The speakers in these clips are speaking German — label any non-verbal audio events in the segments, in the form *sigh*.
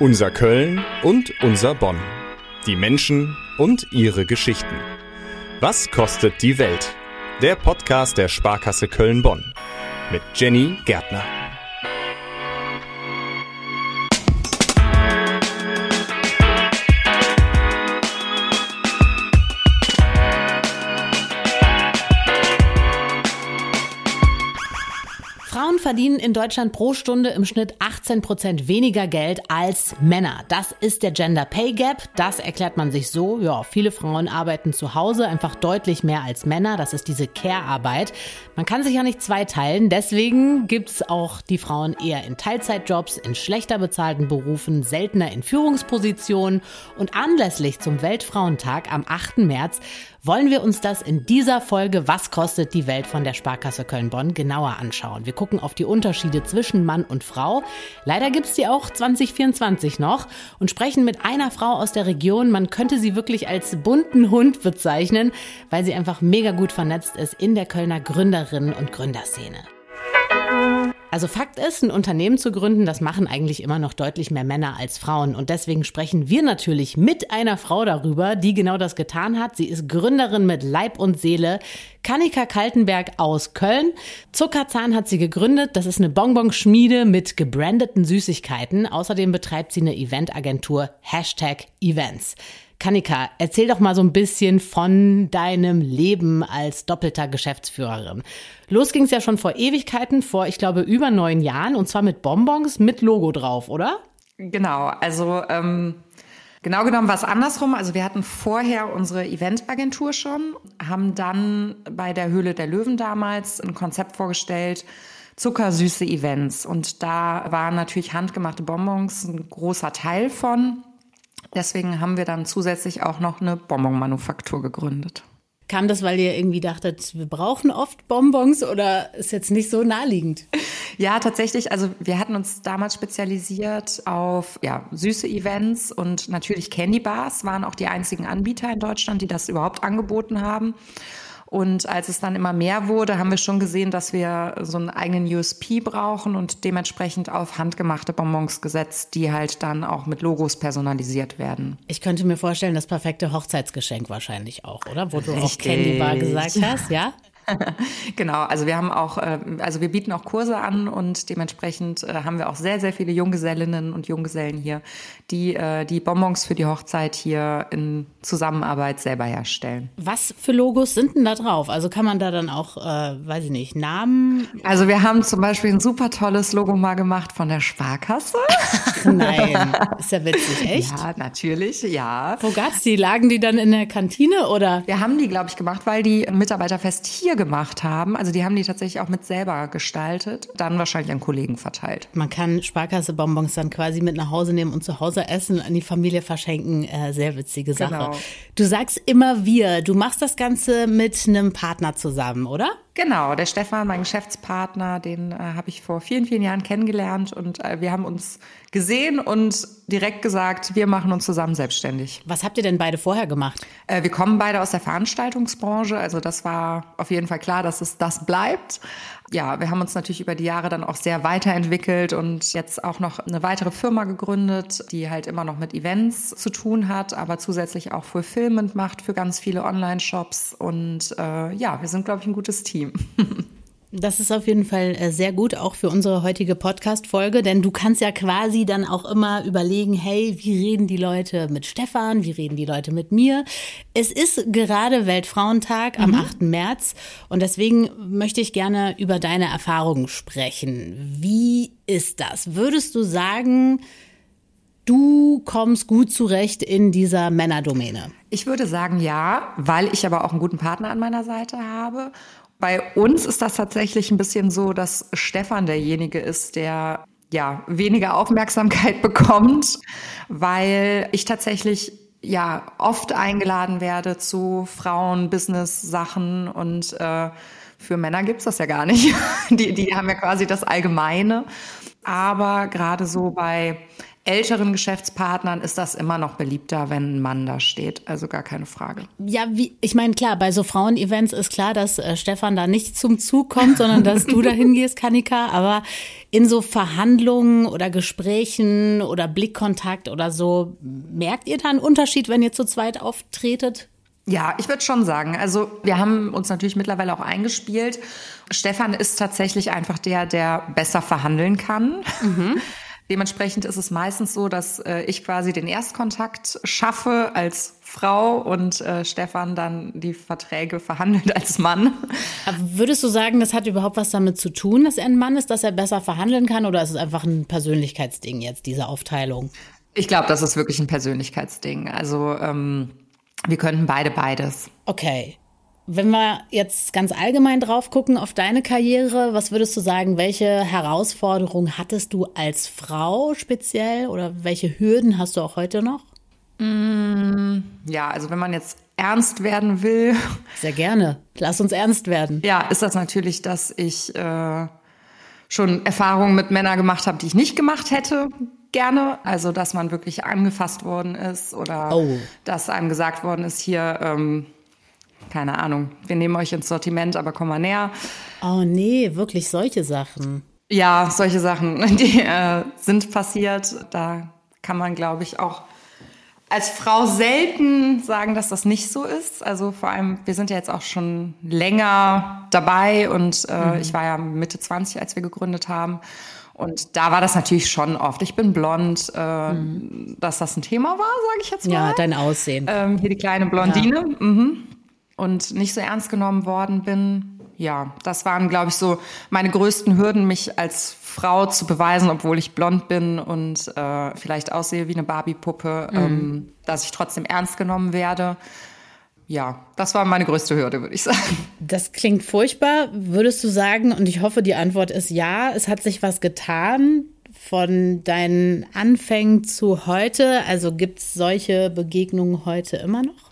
Unser Köln und unser Bonn. Die Menschen und ihre Geschichten. Was kostet die Welt? Der Podcast der Sparkasse Köln-Bonn. Mit Jenny Gärtner. Verdienen in Deutschland pro Stunde im Schnitt 18 Prozent weniger Geld als Männer. Das ist der Gender Pay Gap. Das erklärt man sich so. Ja, viele Frauen arbeiten zu Hause einfach deutlich mehr als Männer. Das ist diese Care-Arbeit. Man kann sich ja nicht zweiteilen. Deswegen gibt es auch die Frauen eher in Teilzeitjobs, in schlechter bezahlten Berufen, seltener in Führungspositionen. Und anlässlich zum Weltfrauentag am 8. März wollen wir uns das in dieser Folge Was kostet die Welt von der Sparkasse Köln-Bonn genauer anschauen. Wir gucken auf die Unterschiede zwischen Mann und Frau. Leider gibt's die auch 2024 noch und sprechen mit einer Frau aus der Region. Man könnte sie wirklich als bunten Hund bezeichnen, weil sie einfach mega gut vernetzt ist in der Kölner Gründerinnen und Gründerszene. Also Fakt ist, ein Unternehmen zu gründen, das machen eigentlich immer noch deutlich mehr Männer als Frauen. Und deswegen sprechen wir natürlich mit einer Frau darüber, die genau das getan hat. Sie ist Gründerin mit Leib und Seele. Kanika Kaltenberg aus Köln. Zuckerzahn hat sie gegründet. Das ist eine Bonbonschmiede mit gebrandeten Süßigkeiten. Außerdem betreibt sie eine Eventagentur Hashtag Events. Kanika, erzähl doch mal so ein bisschen von deinem Leben als doppelter Geschäftsführerin. Los ging es ja schon vor Ewigkeiten, vor, ich glaube, über neun Jahren, und zwar mit Bonbons mit Logo drauf, oder? Genau, also ähm, genau genommen war es andersrum. Also wir hatten vorher unsere Eventagentur schon, haben dann bei der Höhle der Löwen damals ein Konzept vorgestellt, zuckersüße Events. Und da waren natürlich handgemachte Bonbons ein großer Teil von. Deswegen haben wir dann zusätzlich auch noch eine Bonbonmanufaktur gegründet. Kam das, weil ihr irgendwie dachtet, wir brauchen oft Bonbons oder ist jetzt nicht so naheliegend? *laughs* Ja, tatsächlich. Also wir hatten uns damals spezialisiert auf ja, süße Events und natürlich Candy Bars waren auch die einzigen Anbieter in Deutschland, die das überhaupt angeboten haben. Und als es dann immer mehr wurde, haben wir schon gesehen, dass wir so einen eigenen USP brauchen und dementsprechend auf handgemachte Bonbons gesetzt, die halt dann auch mit Logos personalisiert werden. Ich könnte mir vorstellen, das perfekte Hochzeitsgeschenk wahrscheinlich auch, oder? Wo du Richtig. auch Candy Bar gesagt hast, ja? *laughs* genau, also wir haben auch, äh, also wir bieten auch Kurse an und dementsprechend äh, haben wir auch sehr, sehr viele Junggesellinnen und Junggesellen hier, die äh, die Bonbons für die Hochzeit hier in Zusammenarbeit selber herstellen. Was für Logos sind denn da drauf? Also kann man da dann auch, äh, weiß ich nicht, Namen? Also wir haben zum Beispiel ein super tolles Logo mal gemacht von der Sparkasse. Nein, *laughs* ist ja witzig, echt? Ja, natürlich, ja. Wo gab's die? Lagen die dann in der Kantine oder? Wir haben die, glaube ich, gemacht, weil die Mitarbeiterfest hier gemacht haben. Also die haben die tatsächlich auch mit selber gestaltet, dann wahrscheinlich an Kollegen verteilt. Man kann Sparkasse-Bonbons dann quasi mit nach Hause nehmen und zu Hause essen, an die Familie verschenken. Äh, sehr witzige Sache. Genau. Du sagst immer wir. Du machst das Ganze mit einem Partner zusammen, oder? Genau, der Stefan, mein Geschäftspartner, den äh, habe ich vor vielen, vielen Jahren kennengelernt und äh, wir haben uns gesehen und direkt gesagt, wir machen uns zusammen selbstständig. Was habt ihr denn beide vorher gemacht? Äh, wir kommen beide aus der Veranstaltungsbranche, also das war auf jeden Fall klar, dass es das bleibt ja, wir haben uns natürlich über die Jahre dann auch sehr weiterentwickelt und jetzt auch noch eine weitere Firma gegründet, die halt immer noch mit Events zu tun hat, aber zusätzlich auch Fulfillment macht für ganz viele Online-Shops. Und äh, ja, wir sind, glaube ich, ein gutes Team. *laughs* Das ist auf jeden Fall äh, sehr gut, auch für unsere heutige Podcast-Folge, denn du kannst ja quasi dann auch immer überlegen, hey, wie reden die Leute mit Stefan, wie reden die Leute mit mir? Es ist gerade Weltfrauentag am mhm. 8. März und deswegen möchte ich gerne über deine Erfahrungen sprechen. Wie ist das? Würdest du sagen, du kommst gut zurecht in dieser Männerdomäne? Ich würde sagen ja, weil ich aber auch einen guten Partner an meiner Seite habe bei uns ist das tatsächlich ein bisschen so, dass Stefan derjenige ist, der ja weniger Aufmerksamkeit *laughs* bekommt, weil ich tatsächlich ja oft eingeladen werde zu Frauen-Business-Sachen und äh, Für Männer gibt's das ja gar nicht. *laughs* Die, die haben ja quasi das Allgemeine. Aber gerade so bei älteren Geschäftspartnern ist das immer noch beliebter, wenn ein Mann da steht. Also gar keine Frage. Ja, wie, ich meine, klar, bei so Frauen-Events ist klar, dass äh, Stefan da nicht zum Zug kommt, sondern dass du da *laughs* hingehst, Kanika. Aber in so Verhandlungen oder Gesprächen oder Blickkontakt oder so, merkt ihr da einen Unterschied, wenn ihr zu zweit auftretet? Ja, ich würde schon sagen. Also wir haben uns natürlich mittlerweile auch eingespielt. Stefan ist tatsächlich einfach der, der besser verhandeln kann. Mhm. *laughs* Dementsprechend ist es meistens so, dass äh, ich quasi den Erstkontakt schaffe als Frau und äh, Stefan dann die Verträge verhandelt *laughs* als Mann. Aber würdest du sagen, das hat überhaupt was damit zu tun, dass er ein Mann ist, dass er besser verhandeln kann oder ist es einfach ein Persönlichkeitsding jetzt, diese Aufteilung? Ich glaube, das ist wirklich ein Persönlichkeitsding. Also ähm, wir könnten beide beides. Okay. Wenn wir jetzt ganz allgemein drauf gucken auf deine Karriere, was würdest du sagen, welche Herausforderungen hattest du als Frau speziell oder welche Hürden hast du auch heute noch? Mm, ja, also wenn man jetzt ernst werden will. Sehr gerne. Lass uns ernst werden. Ja, ist das natürlich, dass ich äh, schon Erfahrungen mit Männern gemacht habe, die ich nicht gemacht hätte gerne. Also, dass man wirklich angefasst worden ist oder oh. dass einem gesagt worden ist, hier, ähm, keine Ahnung, wir nehmen euch ins Sortiment, aber komm mal näher. Oh nee, wirklich solche Sachen. Ja, solche Sachen, *laughs* die äh, sind passiert. Da kann man, glaube ich, auch als Frau selten sagen, dass das nicht so ist. Also vor allem, wir sind ja jetzt auch schon länger dabei und äh, mhm. ich war ja Mitte 20, als wir gegründet haben. Und da war das natürlich schon oft. Ich bin blond, äh, mhm. dass das ein Thema war, sage ich jetzt mal. Ja, dein Aussehen. Ähm, hier die kleine Blondine. Ja. Mhm. Und nicht so ernst genommen worden bin. Ja, das waren, glaube ich, so meine größten Hürden, mich als Frau zu beweisen, obwohl ich blond bin und äh, vielleicht aussehe wie eine Barbie-Puppe, mhm. ähm, dass ich trotzdem ernst genommen werde ja, das war meine größte Hürde, würde ich sagen. Das klingt furchtbar. Würdest du sagen, und ich hoffe, die Antwort ist ja, es hat sich was getan von deinen Anfängen zu heute? Also gibt es solche Begegnungen heute immer noch?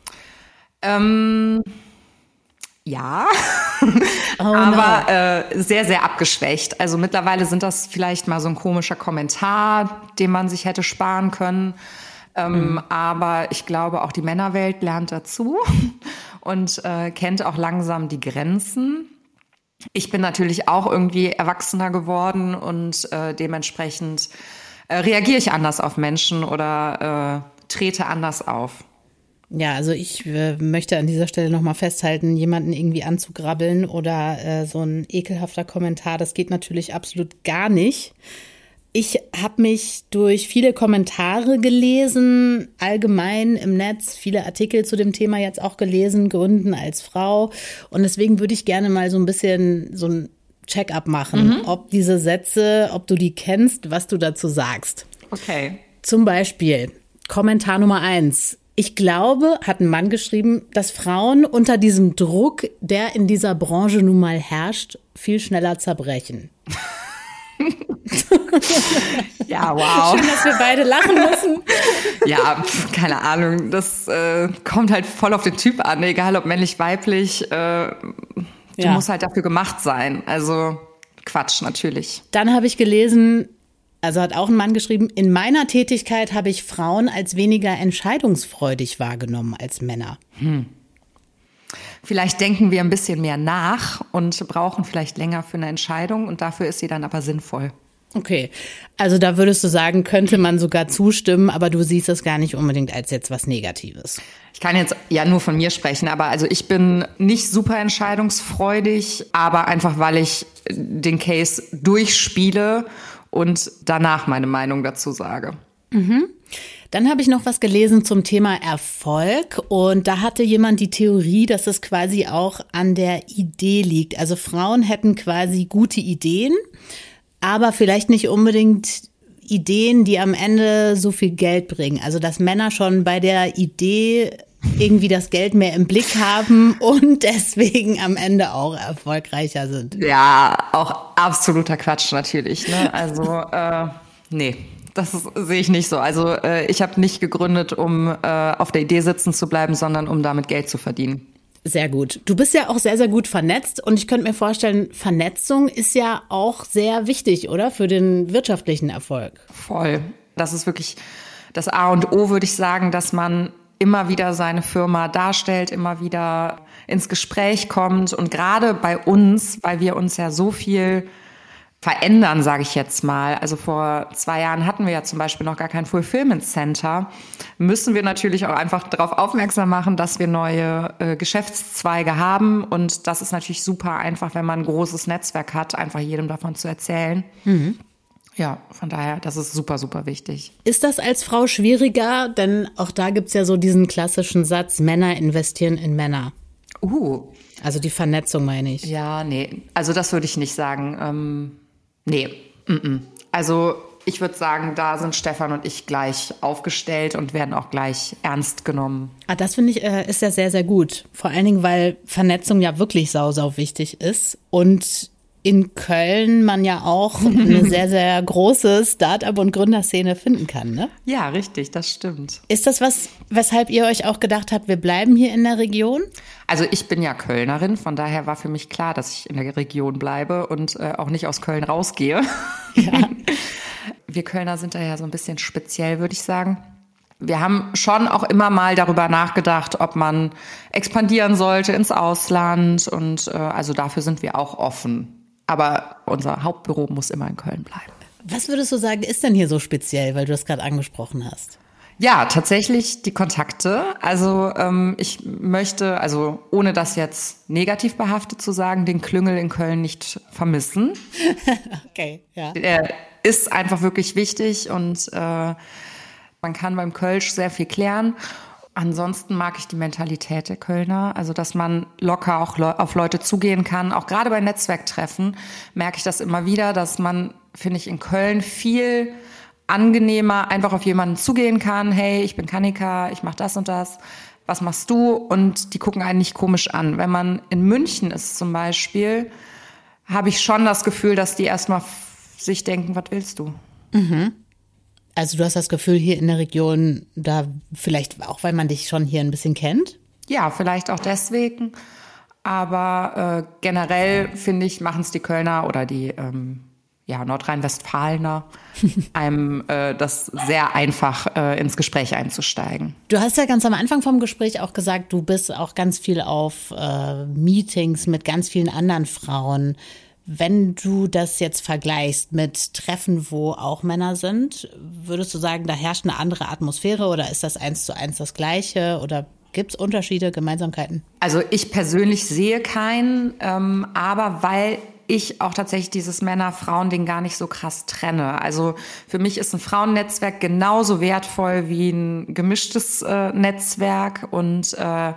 Ähm, ja, *laughs* *laughs* oh aber no. äh, sehr, sehr abgeschwächt. Also mittlerweile sind das vielleicht mal so ein komischer Kommentar, den man sich hätte sparen können. Ähm, mhm. Aber ich glaube, auch die Männerwelt lernt dazu *laughs* und äh, kennt auch langsam die Grenzen. Ich bin natürlich auch irgendwie erwachsener geworden und äh, dementsprechend äh, reagiere ich anders auf Menschen oder äh, trete anders auf. Ja, also ich äh, möchte an dieser Stelle nochmal festhalten, jemanden irgendwie anzugrabbeln oder äh, so ein ekelhafter Kommentar, das geht natürlich absolut gar nicht. Ich habe mich durch viele Kommentare gelesen, allgemein im Netz, viele Artikel zu dem Thema jetzt auch gelesen, Gründen als Frau. Und deswegen würde ich gerne mal so ein bisschen so ein Check-up machen, mhm. ob diese Sätze, ob du die kennst, was du dazu sagst. Okay. Zum Beispiel Kommentar Nummer eins. Ich glaube, hat ein Mann geschrieben, dass Frauen unter diesem Druck, der in dieser Branche nun mal herrscht, viel schneller zerbrechen. *laughs* ja, wow. Schön, dass wir beide lachen müssen. *laughs* ja, keine Ahnung. Das äh, kommt halt voll auf den Typ an, egal ob männlich, weiblich. Äh, du ja. musst halt dafür gemacht sein. Also Quatsch, natürlich. Dann habe ich gelesen, also hat auch ein Mann geschrieben, in meiner Tätigkeit habe ich Frauen als weniger entscheidungsfreudig wahrgenommen als Männer. Hm. Vielleicht denken wir ein bisschen mehr nach und brauchen vielleicht länger für eine Entscheidung und dafür ist sie dann aber sinnvoll. Okay, also da würdest du sagen, könnte man sogar zustimmen, aber du siehst es gar nicht unbedingt als jetzt was Negatives. Ich kann jetzt ja nur von mir sprechen, aber also ich bin nicht super entscheidungsfreudig, aber einfach weil ich den Case durchspiele und danach meine Meinung dazu sage. Mhm. Dann habe ich noch was gelesen zum Thema Erfolg und da hatte jemand die Theorie, dass es quasi auch an der Idee liegt. Also Frauen hätten quasi gute Ideen, aber vielleicht nicht unbedingt Ideen, die am Ende so viel Geld bringen. Also dass Männer schon bei der Idee irgendwie das Geld mehr im Blick haben und *laughs* deswegen am Ende auch erfolgreicher sind. Ja, auch absoluter Quatsch natürlich. Ne? Also äh, nee, das sehe ich nicht so. Also äh, ich habe nicht gegründet, um äh, auf der Idee sitzen zu bleiben, sondern um damit Geld zu verdienen. Sehr gut. Du bist ja auch sehr, sehr gut vernetzt und ich könnte mir vorstellen, Vernetzung ist ja auch sehr wichtig, oder? Für den wirtschaftlichen Erfolg. Voll. Das ist wirklich das A und O, würde ich sagen, dass man immer wieder seine Firma darstellt, immer wieder ins Gespräch kommt und gerade bei uns, weil wir uns ja so viel verändern, sage ich jetzt mal. Also vor zwei Jahren hatten wir ja zum Beispiel noch gar kein Fulfillment Center. Müssen wir natürlich auch einfach darauf aufmerksam machen, dass wir neue äh, Geschäftszweige haben. Und das ist natürlich super einfach, wenn man ein großes Netzwerk hat, einfach jedem davon zu erzählen. Mhm. Ja, von daher, das ist super, super wichtig. Ist das als Frau schwieriger? Denn auch da gibt's ja so diesen klassischen Satz, Männer investieren in Männer. Uh. Also die Vernetzung meine ich. Ja, nee. Also das würde ich nicht sagen. Ähm Nee, mm -mm. also ich würde sagen, da sind Stefan und ich gleich aufgestellt und werden auch gleich ernst genommen. Ah, das finde ich äh, ist ja sehr, sehr gut. Vor allen Dingen, weil Vernetzung ja wirklich sau, sau wichtig ist und in Köln man ja auch *laughs* eine sehr, sehr große Start-up- und Gründerszene finden kann, ne? Ja, richtig, das stimmt. Ist das was, weshalb ihr euch auch gedacht habt, wir bleiben hier in der Region? Also ich bin ja Kölnerin, von daher war für mich klar, dass ich in der Region bleibe und äh, auch nicht aus Köln rausgehe. *laughs* Ja. Wir Kölner sind da ja so ein bisschen speziell, würde ich sagen. Wir haben schon auch immer mal darüber nachgedacht, ob man expandieren sollte ins Ausland und äh, also dafür sind wir auch offen. Aber unser Hauptbüro muss immer in Köln bleiben. Was würdest du sagen, ist denn hier so speziell, weil du das gerade angesprochen hast? Ja, tatsächlich die Kontakte. Also ähm, ich möchte, also ohne das jetzt negativ behaftet zu sagen, den Klüngel in Köln nicht vermissen. *laughs* okay, ja. Er ist einfach wirklich wichtig und äh, man kann beim Kölsch sehr viel klären. Ansonsten mag ich die Mentalität der Kölner, also dass man locker auch auf Leute zugehen kann. Auch gerade bei Netzwerktreffen merke ich das immer wieder, dass man, finde ich, in Köln viel angenehmer einfach auf jemanden zugehen kann. Hey, ich bin Kanika, ich mache das und das. Was machst du? Und die gucken einen nicht komisch an. Wenn man in München ist zum Beispiel, habe ich schon das Gefühl, dass die erstmal sich denken, was willst du? Mhm. Also du hast das Gefühl, hier in der Region, da vielleicht auch, weil man dich schon hier ein bisschen kennt? Ja, vielleicht auch deswegen. Aber äh, generell finde ich, machen es die Kölner oder die ähm, ja, Nordrhein-Westfalener *laughs* einem äh, das sehr einfach äh, ins Gespräch einzusteigen. Du hast ja ganz am Anfang vom Gespräch auch gesagt, du bist auch ganz viel auf äh, Meetings mit ganz vielen anderen Frauen. Wenn du das jetzt vergleichst mit Treffen, wo auch Männer sind, würdest du sagen, da herrscht eine andere Atmosphäre oder ist das eins zu eins das Gleiche oder Gibt es Unterschiede, Gemeinsamkeiten? Also ich persönlich sehe keinen, ähm, aber weil ich auch tatsächlich dieses Männer-Frauen-Ding gar nicht so krass trenne. Also für mich ist ein Frauennetzwerk genauso wertvoll wie ein gemischtes äh, Netzwerk und äh,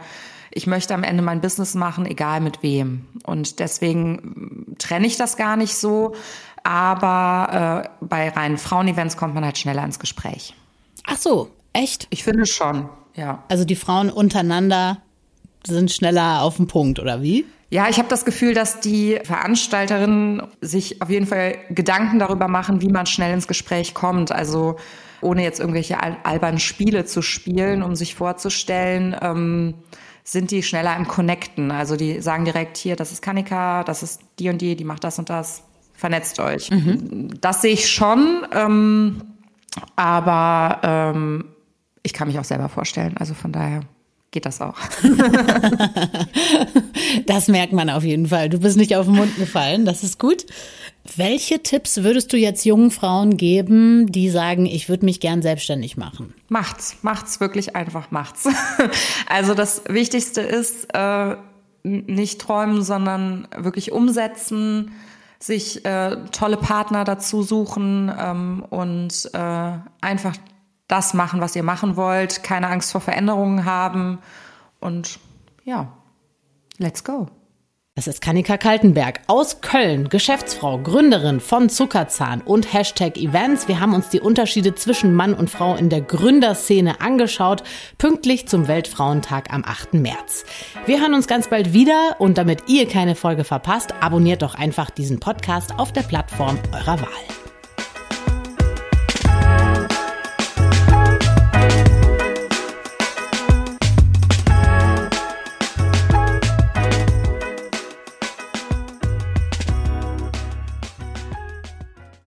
ich möchte am Ende mein Business machen, egal mit wem. Und deswegen trenne ich das gar nicht so. Aber äh, bei reinen Frauenevents kommt man halt schneller ins Gespräch. Ach so, echt? Ich finde schon, ja. Also die Frauen untereinander sind schneller auf den Punkt, oder wie? Ja, ich habe das Gefühl, dass die Veranstalterinnen sich auf jeden Fall Gedanken darüber machen, wie man schnell ins Gespräch kommt. Also ohne jetzt irgendwelche albernen Spiele zu spielen, um sich vorzustellen. Ähm, sind die schneller im Connecten. Also die sagen direkt hier, das ist Kanika, das ist die und die, die macht das und das. Vernetzt euch. Mhm. Das sehe ich schon, ähm, aber ähm, ich kann mich auch selber vorstellen. Also von daher geht das auch. *laughs* das merkt man auf jeden Fall. Du bist nicht auf den Mund gefallen, das ist gut. Welche Tipps würdest du jetzt jungen Frauen geben, die sagen, ich würde mich gern selbstständig machen? Macht's, macht's wirklich einfach, macht's. *laughs* Also das Wichtigste ist, äh, nicht träumen, sondern wirklich umsetzen, sich äh, tolle Partner dazu suchen ähm, und äh, einfach das machen, was ihr machen wollt, keine Angst vor Veränderungen haben und ja, let's go. Das ist Kanika Kaltenberg aus Köln, Geschäftsfrau, Gründerin von Zuckerzahn und Hashtag Events. Wir haben uns die Unterschiede zwischen Mann und Frau in der Gründerszene angeschaut, pünktlich zum Weltfrauentag am 8. März. Wir hören uns ganz bald wieder und damit ihr keine Folge verpasst, abonniert doch einfach diesen Podcast auf der Plattform eurer Wahl.